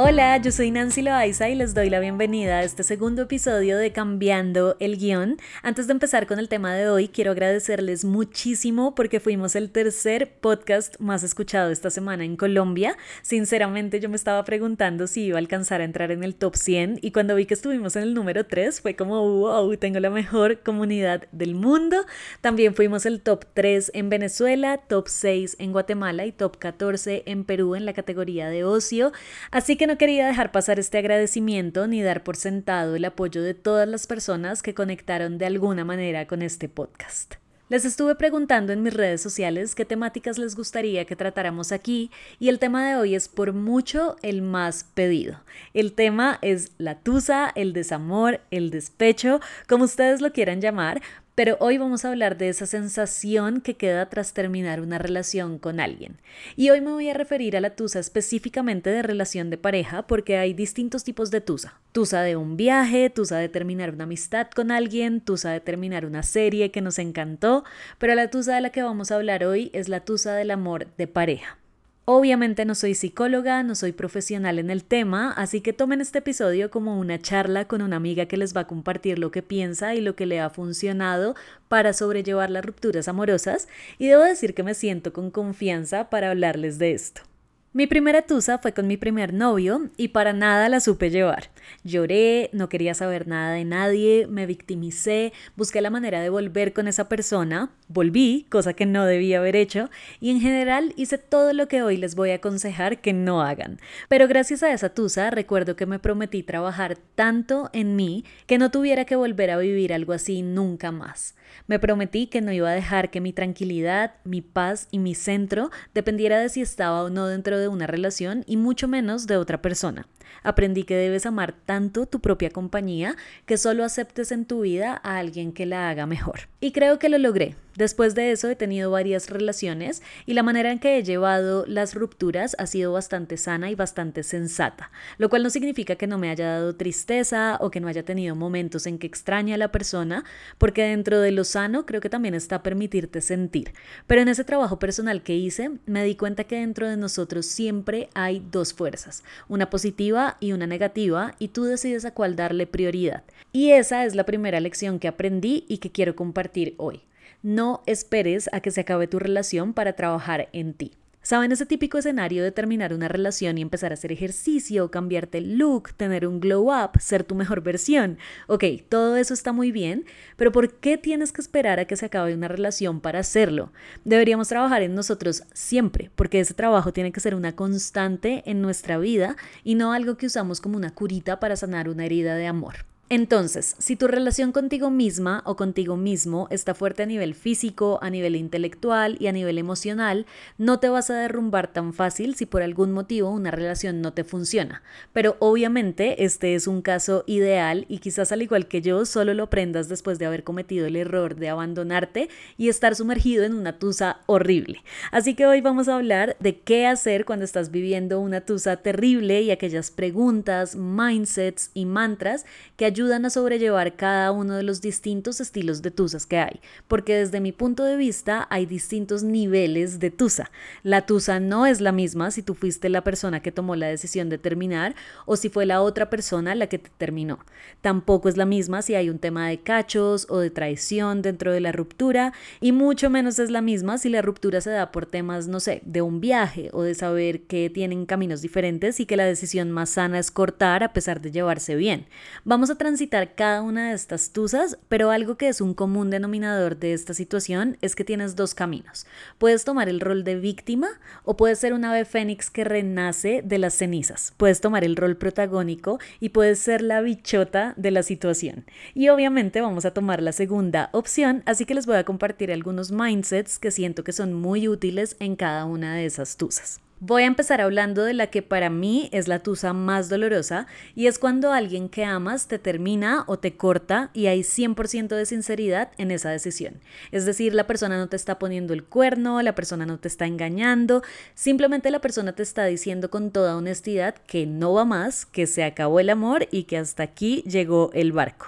Hola, yo soy Nancy Loaiza y les doy la bienvenida a este segundo episodio de Cambiando el Guión. Antes de empezar con el tema de hoy, quiero agradecerles muchísimo porque fuimos el tercer podcast más escuchado esta semana en Colombia. Sinceramente, yo me estaba preguntando si iba a alcanzar a entrar en el top 100 y cuando vi que estuvimos en el número 3 fue como, wow, tengo la mejor comunidad del mundo. También fuimos el top 3 en Venezuela, top 6 en Guatemala y top 14 en Perú en la categoría de ocio. Así que no quería dejar pasar este agradecimiento ni dar por sentado el apoyo de todas las personas que conectaron de alguna manera con este podcast. Les estuve preguntando en mis redes sociales qué temáticas les gustaría que tratáramos aquí y el tema de hoy es por mucho el más pedido. El tema es la tusa, el desamor, el despecho, como ustedes lo quieran llamar, pero hoy vamos a hablar de esa sensación que queda tras terminar una relación con alguien. Y hoy me voy a referir a la tusa específicamente de relación de pareja porque hay distintos tipos de tusa. Tusa de un viaje, tusa de terminar una amistad con alguien, tusa de terminar una serie que nos encantó, pero la tusa de la que vamos a hablar hoy es la tusa del amor de pareja. Obviamente no soy psicóloga, no soy profesional en el tema, así que tomen este episodio como una charla con una amiga que les va a compartir lo que piensa y lo que le ha funcionado para sobrellevar las rupturas amorosas y debo decir que me siento con confianza para hablarles de esto. Mi primera tusa fue con mi primer novio y para nada la supe llevar. Lloré, no quería saber nada de nadie, me victimicé, busqué la manera de volver con esa persona, volví, cosa que no debía haber hecho, y en general hice todo lo que hoy les voy a aconsejar que no hagan. Pero gracias a esa tusa recuerdo que me prometí trabajar tanto en mí que no tuviera que volver a vivir algo así nunca más. Me prometí que no iba a dejar que mi tranquilidad, mi paz y mi centro dependiera de si estaba o no dentro de una relación y mucho menos de otra persona. Aprendí que debes amar tanto tu propia compañía que solo aceptes en tu vida a alguien que la haga mejor. Y creo que lo logré. Después de eso he tenido varias relaciones y la manera en que he llevado las rupturas ha sido bastante sana y bastante sensata, lo cual no significa que no me haya dado tristeza o que no haya tenido momentos en que extraña a la persona, porque dentro de lo sano creo que también está permitirte sentir. Pero en ese trabajo personal que hice me di cuenta que dentro de nosotros siempre hay dos fuerzas, una positiva y una negativa, y tú decides a cuál darle prioridad. Y esa es la primera lección que aprendí y que quiero compartir hoy. No esperes a que se acabe tu relación para trabajar en ti. ¿Saben ese típico escenario de terminar una relación y empezar a hacer ejercicio, cambiarte el look, tener un glow up, ser tu mejor versión? Ok, todo eso está muy bien, pero ¿por qué tienes que esperar a que se acabe una relación para hacerlo? Deberíamos trabajar en nosotros siempre, porque ese trabajo tiene que ser una constante en nuestra vida y no algo que usamos como una curita para sanar una herida de amor. Entonces, si tu relación contigo misma o contigo mismo está fuerte a nivel físico, a nivel intelectual y a nivel emocional, no te vas a derrumbar tan fácil si por algún motivo una relación no te funciona. Pero obviamente este es un caso ideal y quizás al igual que yo solo lo aprendas después de haber cometido el error de abandonarte y estar sumergido en una tusa horrible. Así que hoy vamos a hablar de qué hacer cuando estás viviendo una tusa terrible y aquellas preguntas, mindsets y mantras que ayudan a sobrellevar cada uno de los distintos estilos de tusas que hay, porque desde mi punto de vista hay distintos niveles de tusa. La tusa no es la misma si tú fuiste la persona que tomó la decisión de terminar o si fue la otra persona la que te terminó. Tampoco es la misma si hay un tema de cachos o de traición dentro de la ruptura y mucho menos es la misma si la ruptura se da por temas, no sé, de un viaje o de saber que tienen caminos diferentes y que la decisión más sana es cortar a pesar de llevarse bien. Vamos a transitar cada una de estas tusas, pero algo que es un común denominador de esta situación es que tienes dos caminos. Puedes tomar el rol de víctima o puedes ser un ave fénix que renace de las cenizas. Puedes tomar el rol protagónico y puedes ser la bichota de la situación. Y obviamente vamos a tomar la segunda opción, así que les voy a compartir algunos mindsets que siento que son muy útiles en cada una de esas tusas. Voy a empezar hablando de la que para mí es la tusa más dolorosa y es cuando alguien que amas te termina o te corta y hay 100% de sinceridad en esa decisión. Es decir, la persona no te está poniendo el cuerno, la persona no te está engañando, simplemente la persona te está diciendo con toda honestidad que no va más, que se acabó el amor y que hasta aquí llegó el barco.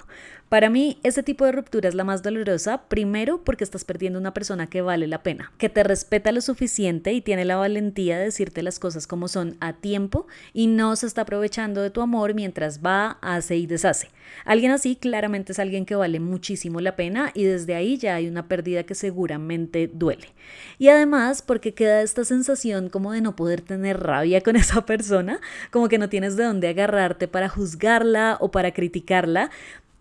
Para mí, ese tipo de ruptura es la más dolorosa, primero porque estás perdiendo una persona que vale la pena, que te respeta lo suficiente y tiene la valentía de decirte las cosas como son a tiempo y no se está aprovechando de tu amor mientras va, hace y deshace. Alguien así claramente es alguien que vale muchísimo la pena y desde ahí ya hay una pérdida que seguramente duele. Y además porque queda esta sensación como de no poder tener rabia con esa persona, como que no tienes de dónde agarrarte para juzgarla o para criticarla,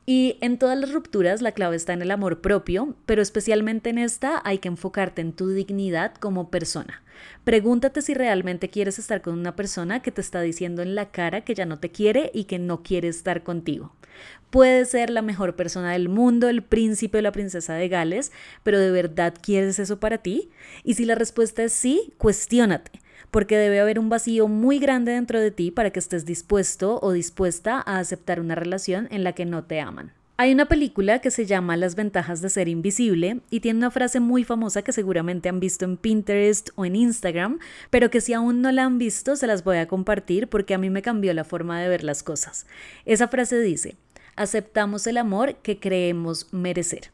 y en todas las rupturas la clave está en el amor propio, pero especialmente en esta hay que enfocarte en tu dignidad como persona. Pregúntate si realmente quieres estar con una persona que te está diciendo en la cara que ya no te quiere y que no quiere estar contigo. Puede ser la mejor persona del mundo, el príncipe o la princesa de Gales, pero ¿de verdad quieres eso para ti? Y si la respuesta es sí, cuestiónate porque debe haber un vacío muy grande dentro de ti para que estés dispuesto o dispuesta a aceptar una relación en la que no te aman. Hay una película que se llama Las ventajas de ser invisible y tiene una frase muy famosa que seguramente han visto en Pinterest o en Instagram, pero que si aún no la han visto se las voy a compartir porque a mí me cambió la forma de ver las cosas. Esa frase dice, aceptamos el amor que creemos merecer.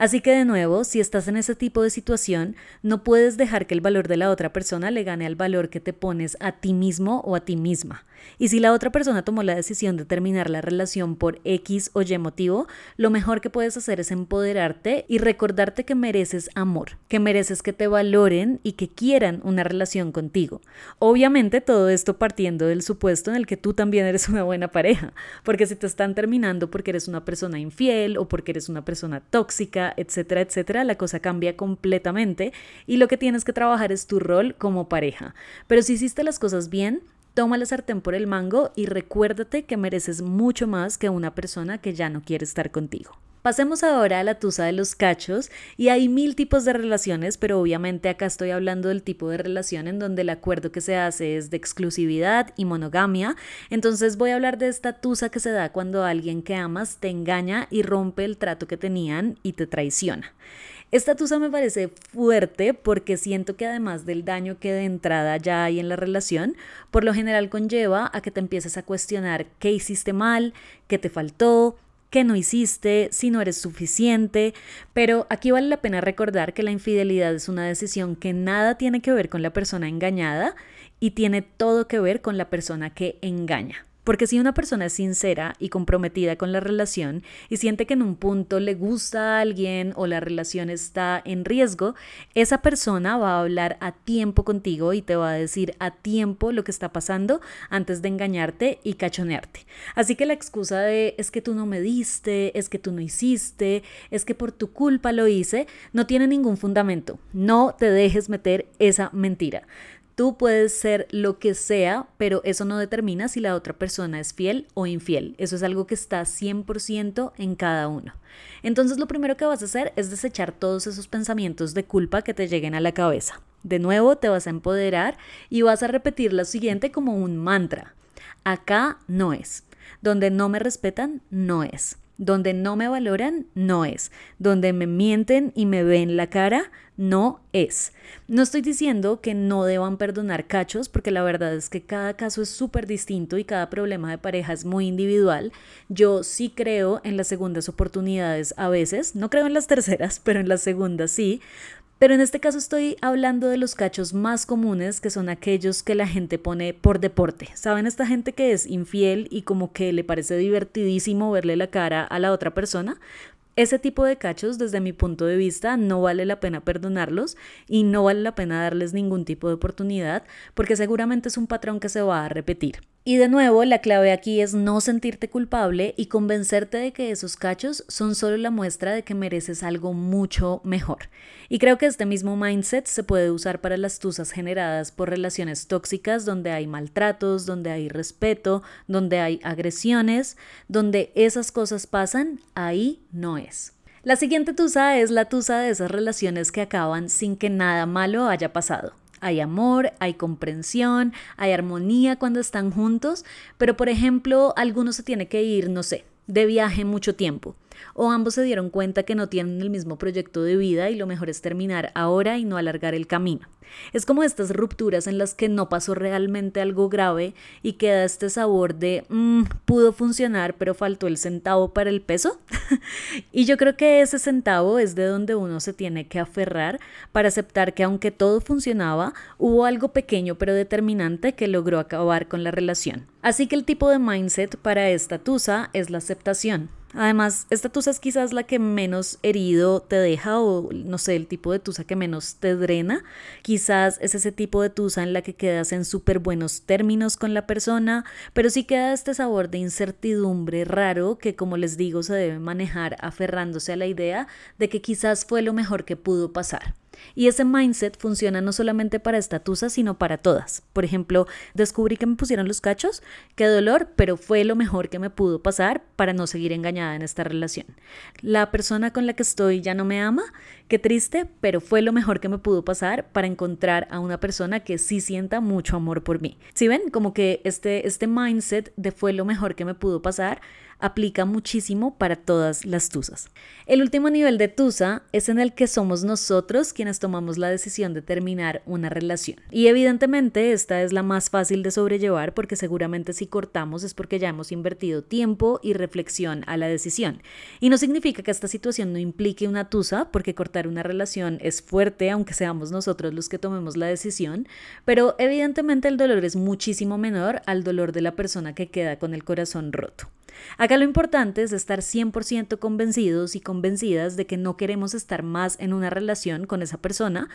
Así que de nuevo, si estás en ese tipo de situación, no puedes dejar que el valor de la otra persona le gane al valor que te pones a ti mismo o a ti misma. Y si la otra persona tomó la decisión de terminar la relación por X o Y motivo, lo mejor que puedes hacer es empoderarte y recordarte que mereces amor, que mereces que te valoren y que quieran una relación contigo. Obviamente todo esto partiendo del supuesto en el que tú también eres una buena pareja, porque si te están terminando porque eres una persona infiel o porque eres una persona tóxica, etcétera, etcétera, la cosa cambia completamente y lo que tienes que trabajar es tu rol como pareja. Pero si hiciste las cosas bien, Toma la sartén por el mango y recuérdate que mereces mucho más que una persona que ya no quiere estar contigo. Pasemos ahora a la tusa de los cachos y hay mil tipos de relaciones, pero obviamente acá estoy hablando del tipo de relación en donde el acuerdo que se hace es de exclusividad y monogamia. Entonces voy a hablar de esta tusa que se da cuando alguien que amas te engaña y rompe el trato que tenían y te traiciona. Esta tusa me parece fuerte porque siento que además del daño que de entrada ya hay en la relación, por lo general conlleva a que te empieces a cuestionar qué hiciste mal, qué te faltó, qué no hiciste, si no eres suficiente, pero aquí vale la pena recordar que la infidelidad es una decisión que nada tiene que ver con la persona engañada y tiene todo que ver con la persona que engaña. Porque si una persona es sincera y comprometida con la relación y siente que en un punto le gusta a alguien o la relación está en riesgo, esa persona va a hablar a tiempo contigo y te va a decir a tiempo lo que está pasando antes de engañarte y cachonearte. Así que la excusa de es que tú no me diste, es que tú no hiciste, es que por tu culpa lo hice, no tiene ningún fundamento. No te dejes meter esa mentira. Tú puedes ser lo que sea, pero eso no determina si la otra persona es fiel o infiel. Eso es algo que está 100% en cada uno. Entonces lo primero que vas a hacer es desechar todos esos pensamientos de culpa que te lleguen a la cabeza. De nuevo te vas a empoderar y vas a repetir lo siguiente como un mantra. Acá no es. Donde no me respetan, no es. Donde no me valoran, no es. Donde me mienten y me ven la cara, no es. No estoy diciendo que no deban perdonar cachos, porque la verdad es que cada caso es súper distinto y cada problema de pareja es muy individual. Yo sí creo en las segundas oportunidades a veces, no creo en las terceras, pero en las segundas sí, pero en este caso estoy hablando de los cachos más comunes, que son aquellos que la gente pone por deporte. ¿Saben esta gente que es infiel y como que le parece divertidísimo verle la cara a la otra persona? Ese tipo de cachos, desde mi punto de vista, no vale la pena perdonarlos y no vale la pena darles ningún tipo de oportunidad porque seguramente es un patrón que se va a repetir. Y de nuevo, la clave aquí es no sentirte culpable y convencerte de que esos cachos son solo la muestra de que mereces algo mucho mejor. Y creo que este mismo mindset se puede usar para las tusas generadas por relaciones tóxicas donde hay maltratos, donde hay respeto, donde hay agresiones, donde esas cosas pasan, ahí no es. La siguiente tusa es la tusa de esas relaciones que acaban sin que nada malo haya pasado. Hay amor, hay comprensión, hay armonía cuando están juntos, pero por ejemplo, alguno se tiene que ir, no sé, de viaje mucho tiempo o ambos se dieron cuenta que no tienen el mismo proyecto de vida y lo mejor es terminar ahora y no alargar el camino. Es como estas rupturas en las que no pasó realmente algo grave y queda este sabor de mmm, pudo funcionar pero faltó el centavo para el peso. y yo creo que ese centavo es de donde uno se tiene que aferrar para aceptar que aunque todo funcionaba, hubo algo pequeño pero determinante que logró acabar con la relación. Así que el tipo de mindset para esta tusa es la aceptación. Además, esta tusa es quizás la que menos herido te deja o no sé, el tipo de tusa que menos te drena. Quizás es ese tipo de tusa en la que quedas en súper buenos términos con la persona, pero sí queda este sabor de incertidumbre raro que como les digo se debe manejar aferrándose a la idea de que quizás fue lo mejor que pudo pasar. Y ese mindset funciona no solamente para esta tusa, sino para todas. Por ejemplo, descubrí que me pusieron los cachos, qué dolor, pero fue lo mejor que me pudo pasar para no seguir engañada en esta relación. La persona con la que estoy ya no me ama, qué triste, pero fue lo mejor que me pudo pasar para encontrar a una persona que sí sienta mucho amor por mí. Si ven, como que este, este mindset de fue lo mejor que me pudo pasar aplica muchísimo para todas las tusas. El último nivel de tusa es en el que somos nosotros quienes tomamos la decisión de terminar una relación. Y evidentemente esta es la más fácil de sobrellevar porque seguramente si cortamos es porque ya hemos invertido tiempo y reflexión a la decisión. Y no significa que esta situación no implique una tusa porque cortar una relación es fuerte aunque seamos nosotros los que tomemos la decisión, pero evidentemente el dolor es muchísimo menor al dolor de la persona que queda con el corazón roto. Acá lo importante es estar 100% convencidos y convencidas de que no queremos estar más en una relación con esa persona,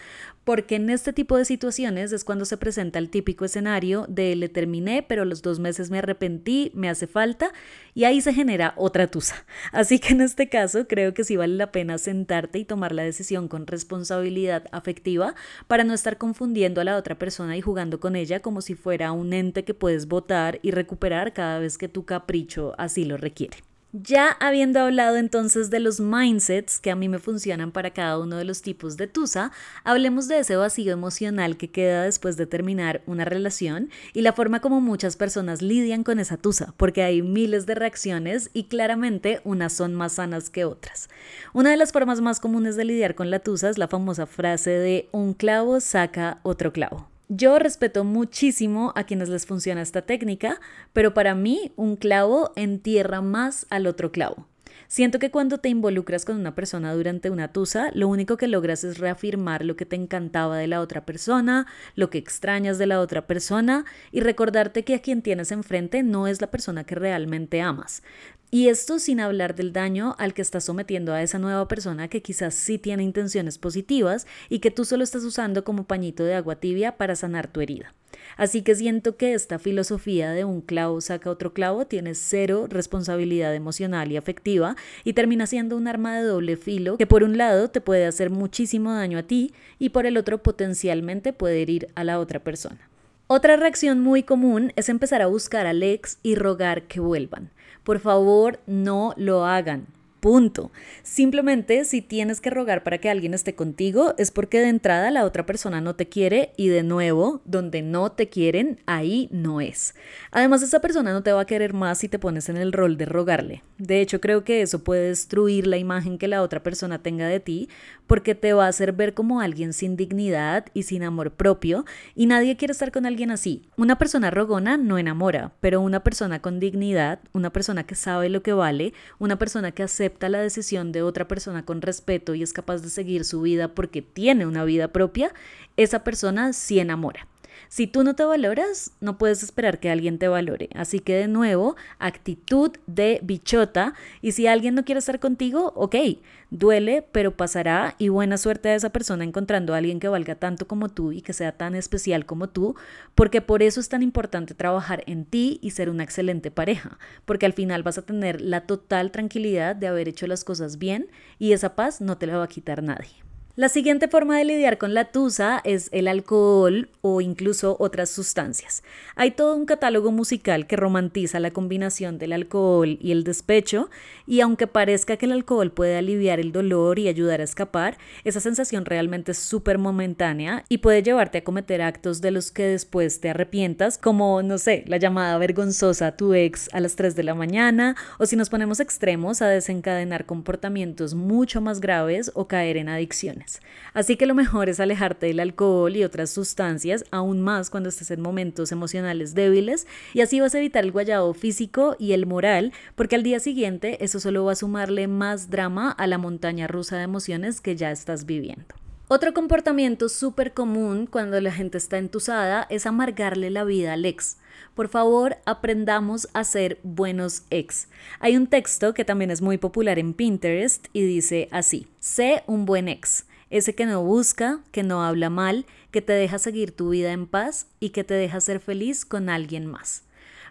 porque en este tipo de situaciones es cuando se presenta el típico escenario de le terminé, pero los dos meses me arrepentí, me hace falta, y ahí se genera otra tusa. Así que en este caso creo que sí vale la pena sentarte y tomar la decisión con responsabilidad afectiva para no estar confundiendo a la otra persona y jugando con ella como si fuera un ente que puedes votar y recuperar cada vez que tu capricho así lo requiere. Ya habiendo hablado entonces de los mindsets que a mí me funcionan para cada uno de los tipos de tusa, hablemos de ese vacío emocional que queda después de terminar una relación y la forma como muchas personas lidian con esa tusa, porque hay miles de reacciones y claramente unas son más sanas que otras. Una de las formas más comunes de lidiar con la tusa es la famosa frase de un clavo saca otro clavo. Yo respeto muchísimo a quienes les funciona esta técnica, pero para mí un clavo entierra más al otro clavo. Siento que cuando te involucras con una persona durante una tusa, lo único que logras es reafirmar lo que te encantaba de la otra persona, lo que extrañas de la otra persona y recordarte que a quien tienes enfrente no es la persona que realmente amas. Y esto sin hablar del daño al que estás sometiendo a esa nueva persona que quizás sí tiene intenciones positivas y que tú solo estás usando como pañito de agua tibia para sanar tu herida. Así que siento que esta filosofía de un clavo saca otro clavo tiene cero responsabilidad emocional y afectiva y termina siendo un arma de doble filo que por un lado te puede hacer muchísimo daño a ti y por el otro potencialmente puede herir a la otra persona. Otra reacción muy común es empezar a buscar al ex y rogar que vuelvan. Por favor, no lo hagan. Punto. Simplemente si tienes que rogar para que alguien esté contigo es porque de entrada la otra persona no te quiere y de nuevo, donde no te quieren, ahí no es. Además, esa persona no te va a querer más si te pones en el rol de rogarle. De hecho, creo que eso puede destruir la imagen que la otra persona tenga de ti porque te va a hacer ver como alguien sin dignidad y sin amor propio y nadie quiere estar con alguien así. Una persona rogona no enamora, pero una persona con dignidad, una persona que sabe lo que vale, una persona que acepta la decisión de otra persona con respeto y es capaz de seguir su vida porque tiene una vida propia, esa persona sí enamora. Si tú no te valoras, no puedes esperar que alguien te valore. Así que de nuevo, actitud de bichota. Y si alguien no quiere estar contigo, ok, duele, pero pasará. Y buena suerte a esa persona encontrando a alguien que valga tanto como tú y que sea tan especial como tú, porque por eso es tan importante trabajar en ti y ser una excelente pareja, porque al final vas a tener la total tranquilidad de haber hecho las cosas bien y esa paz no te la va a quitar nadie. La siguiente forma de lidiar con la tusa es el alcohol o incluso otras sustancias. Hay todo un catálogo musical que romantiza la combinación del alcohol y el despecho, y aunque parezca que el alcohol puede aliviar el dolor y ayudar a escapar, esa sensación realmente es súper momentánea y puede llevarte a cometer actos de los que después te arrepientas, como, no sé, la llamada vergonzosa a tu ex a las 3 de la mañana, o si nos ponemos extremos a desencadenar comportamientos mucho más graves o caer en adicciones. Así que lo mejor es alejarte del alcohol y otras sustancias, aún más cuando estés en momentos emocionales débiles, y así vas a evitar el guayabo físico y el moral, porque al día siguiente eso solo va a sumarle más drama a la montaña rusa de emociones que ya estás viviendo. Otro comportamiento súper común cuando la gente está entusada es amargarle la vida al ex. Por favor, aprendamos a ser buenos ex. Hay un texto que también es muy popular en Pinterest y dice así, sé un buen ex ese que no busca, que no habla mal, que te deja seguir tu vida en paz y que te deja ser feliz con alguien más.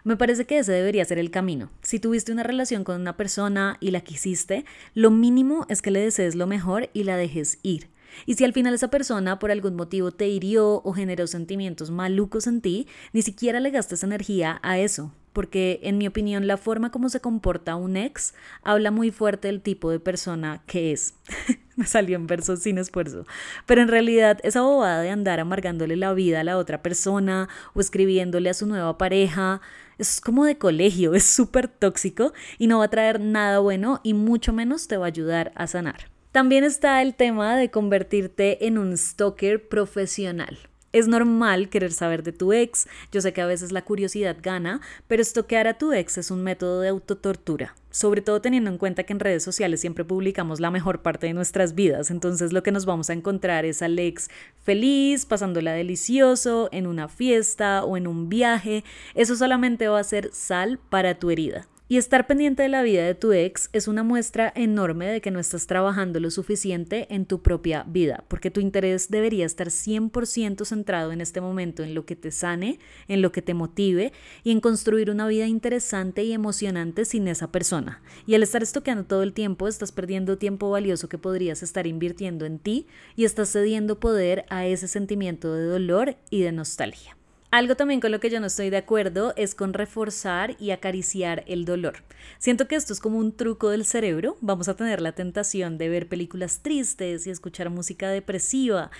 Me parece que ese debería ser el camino. Si tuviste una relación con una persona y la quisiste, lo mínimo es que le desees lo mejor y la dejes ir. Y si al final esa persona por algún motivo te hirió o generó sentimientos malucos en ti, ni siquiera le gastes energía a eso, porque en mi opinión la forma como se comporta un ex habla muy fuerte del tipo de persona que es. Me salió en versos sin esfuerzo. Pero en realidad esa bobada de andar amargándole la vida a la otra persona o escribiéndole a su nueva pareja es como de colegio, es súper tóxico y no va a traer nada bueno y mucho menos te va a ayudar a sanar. También está el tema de convertirte en un stalker profesional. Es normal querer saber de tu ex, yo sé que a veces la curiosidad gana, pero estoquear a tu ex es un método de autotortura, sobre todo teniendo en cuenta que en redes sociales siempre publicamos la mejor parte de nuestras vidas, entonces lo que nos vamos a encontrar es al ex feliz, pasándola delicioso, en una fiesta o en un viaje, eso solamente va a ser sal para tu herida. Y estar pendiente de la vida de tu ex es una muestra enorme de que no estás trabajando lo suficiente en tu propia vida, porque tu interés debería estar 100% centrado en este momento en lo que te sane, en lo que te motive y en construir una vida interesante y emocionante sin esa persona. Y al estar estoqueando todo el tiempo, estás perdiendo tiempo valioso que podrías estar invirtiendo en ti y estás cediendo poder a ese sentimiento de dolor y de nostalgia. Algo también con lo que yo no estoy de acuerdo es con reforzar y acariciar el dolor. Siento que esto es como un truco del cerebro. Vamos a tener la tentación de ver películas tristes y escuchar música depresiva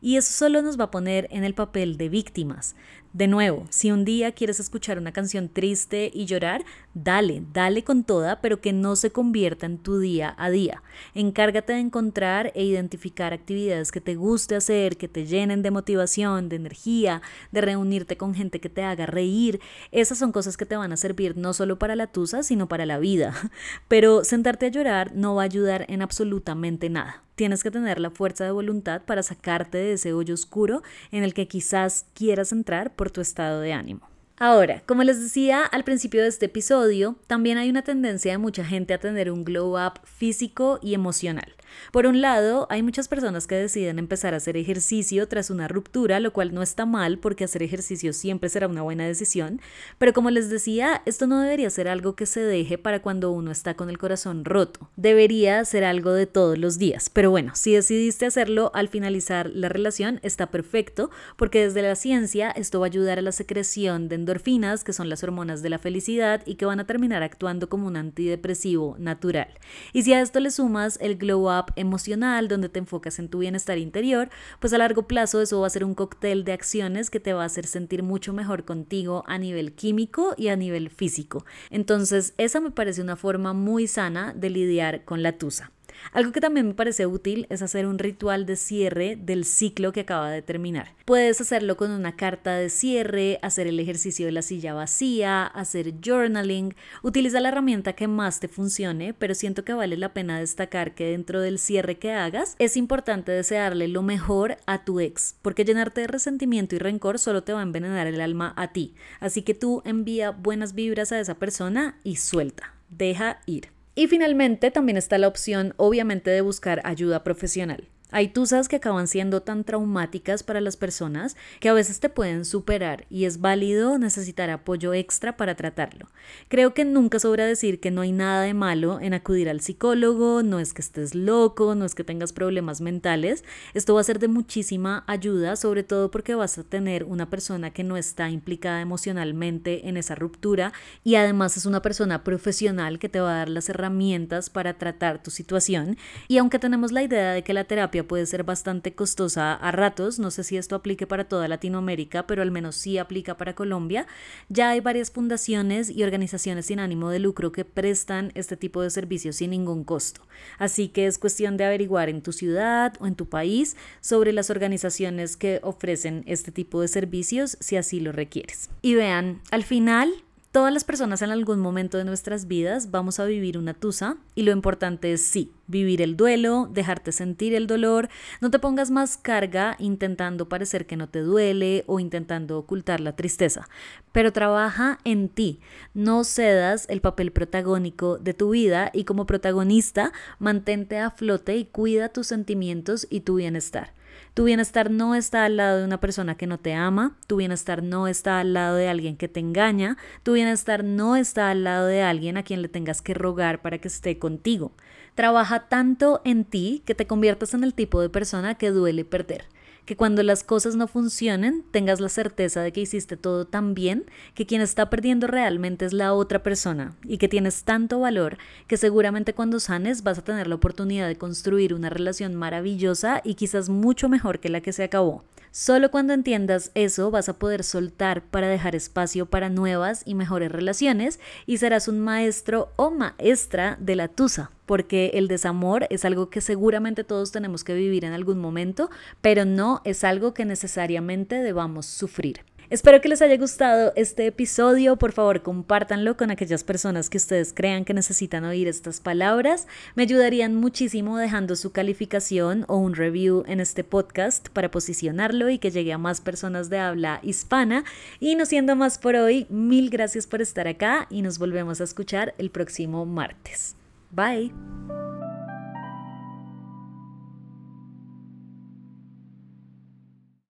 y eso solo nos va a poner en el papel de víctimas. De nuevo, si un día quieres escuchar una canción triste y llorar, dale, dale con toda, pero que no se convierta en tu día a día. Encárgate de encontrar e identificar actividades que te guste hacer, que te llenen de motivación, de energía, de reunirte con gente que te haga reír. Esas son cosas que te van a servir no solo para la tusa, sino para la vida. Pero sentarte a llorar no va a ayudar en absolutamente nada. Tienes que tener la fuerza de voluntad para sacarte de ese hoyo oscuro en el que quizás quieras entrar por tu estado de ánimo. Ahora, como les decía al principio de este episodio, también hay una tendencia de mucha gente a tener un glow up físico y emocional. Por un lado, hay muchas personas que deciden empezar a hacer ejercicio tras una ruptura, lo cual no está mal porque hacer ejercicio siempre será una buena decisión, pero como les decía, esto no debería ser algo que se deje para cuando uno está con el corazón roto. Debería ser algo de todos los días. Pero bueno, si decidiste hacerlo al finalizar la relación, está perfecto porque desde la ciencia esto va a ayudar a la secreción de endorfinas, que son las hormonas de la felicidad y que van a terminar actuando como un antidepresivo natural. Y si a esto le sumas el glow up emocional donde te enfocas en tu bienestar interior, pues a largo plazo eso va a ser un cóctel de acciones que te va a hacer sentir mucho mejor contigo a nivel químico y a nivel físico. Entonces, esa me parece una forma muy sana de lidiar con la tusa. Algo que también me parece útil es hacer un ritual de cierre del ciclo que acaba de terminar. Puedes hacerlo con una carta de cierre, hacer el ejercicio de la silla vacía, hacer journaling, utiliza la herramienta que más te funcione, pero siento que vale la pena destacar que dentro del cierre que hagas es importante desearle lo mejor a tu ex, porque llenarte de resentimiento y rencor solo te va a envenenar el alma a ti. Así que tú envía buenas vibras a esa persona y suelta, deja ir. Y finalmente también está la opción obviamente de buscar ayuda profesional. Hay tusas que acaban siendo tan traumáticas para las personas que a veces te pueden superar y es válido necesitar apoyo extra para tratarlo. Creo que nunca sobra decir que no hay nada de malo en acudir al psicólogo, no es que estés loco, no es que tengas problemas mentales. Esto va a ser de muchísima ayuda, sobre todo porque vas a tener una persona que no está implicada emocionalmente en esa ruptura y además es una persona profesional que te va a dar las herramientas para tratar tu situación. Y aunque tenemos la idea de que la terapia puede ser bastante costosa a ratos, no sé si esto aplique para toda Latinoamérica, pero al menos sí aplica para Colombia, ya hay varias fundaciones y organizaciones sin ánimo de lucro que prestan este tipo de servicios sin ningún costo. Así que es cuestión de averiguar en tu ciudad o en tu país sobre las organizaciones que ofrecen este tipo de servicios si así lo requieres. Y vean, al final Todas las personas en algún momento de nuestras vidas vamos a vivir una tusa y lo importante es sí, vivir el duelo, dejarte sentir el dolor, no te pongas más carga intentando parecer que no te duele o intentando ocultar la tristeza, pero trabaja en ti, no cedas el papel protagónico de tu vida y como protagonista mantente a flote y cuida tus sentimientos y tu bienestar. Tu bienestar no está al lado de una persona que no te ama, tu bienestar no está al lado de alguien que te engaña, tu bienestar no está al lado de alguien a quien le tengas que rogar para que esté contigo. Trabaja tanto en ti que te conviertas en el tipo de persona que duele perder que cuando las cosas no funcionen tengas la certeza de que hiciste todo tan bien que quien está perdiendo realmente es la otra persona y que tienes tanto valor que seguramente cuando sanes vas a tener la oportunidad de construir una relación maravillosa y quizás mucho mejor que la que se acabó. Solo cuando entiendas eso vas a poder soltar para dejar espacio para nuevas y mejores relaciones y serás un maestro o maestra de la tusa, porque el desamor es algo que seguramente todos tenemos que vivir en algún momento, pero no es algo que necesariamente debamos sufrir. Espero que les haya gustado este episodio. Por favor, compártanlo con aquellas personas que ustedes crean que necesitan oír estas palabras. Me ayudarían muchísimo dejando su calificación o un review en este podcast para posicionarlo y que llegue a más personas de habla hispana. Y no siendo más por hoy, mil gracias por estar acá y nos volvemos a escuchar el próximo martes. Bye.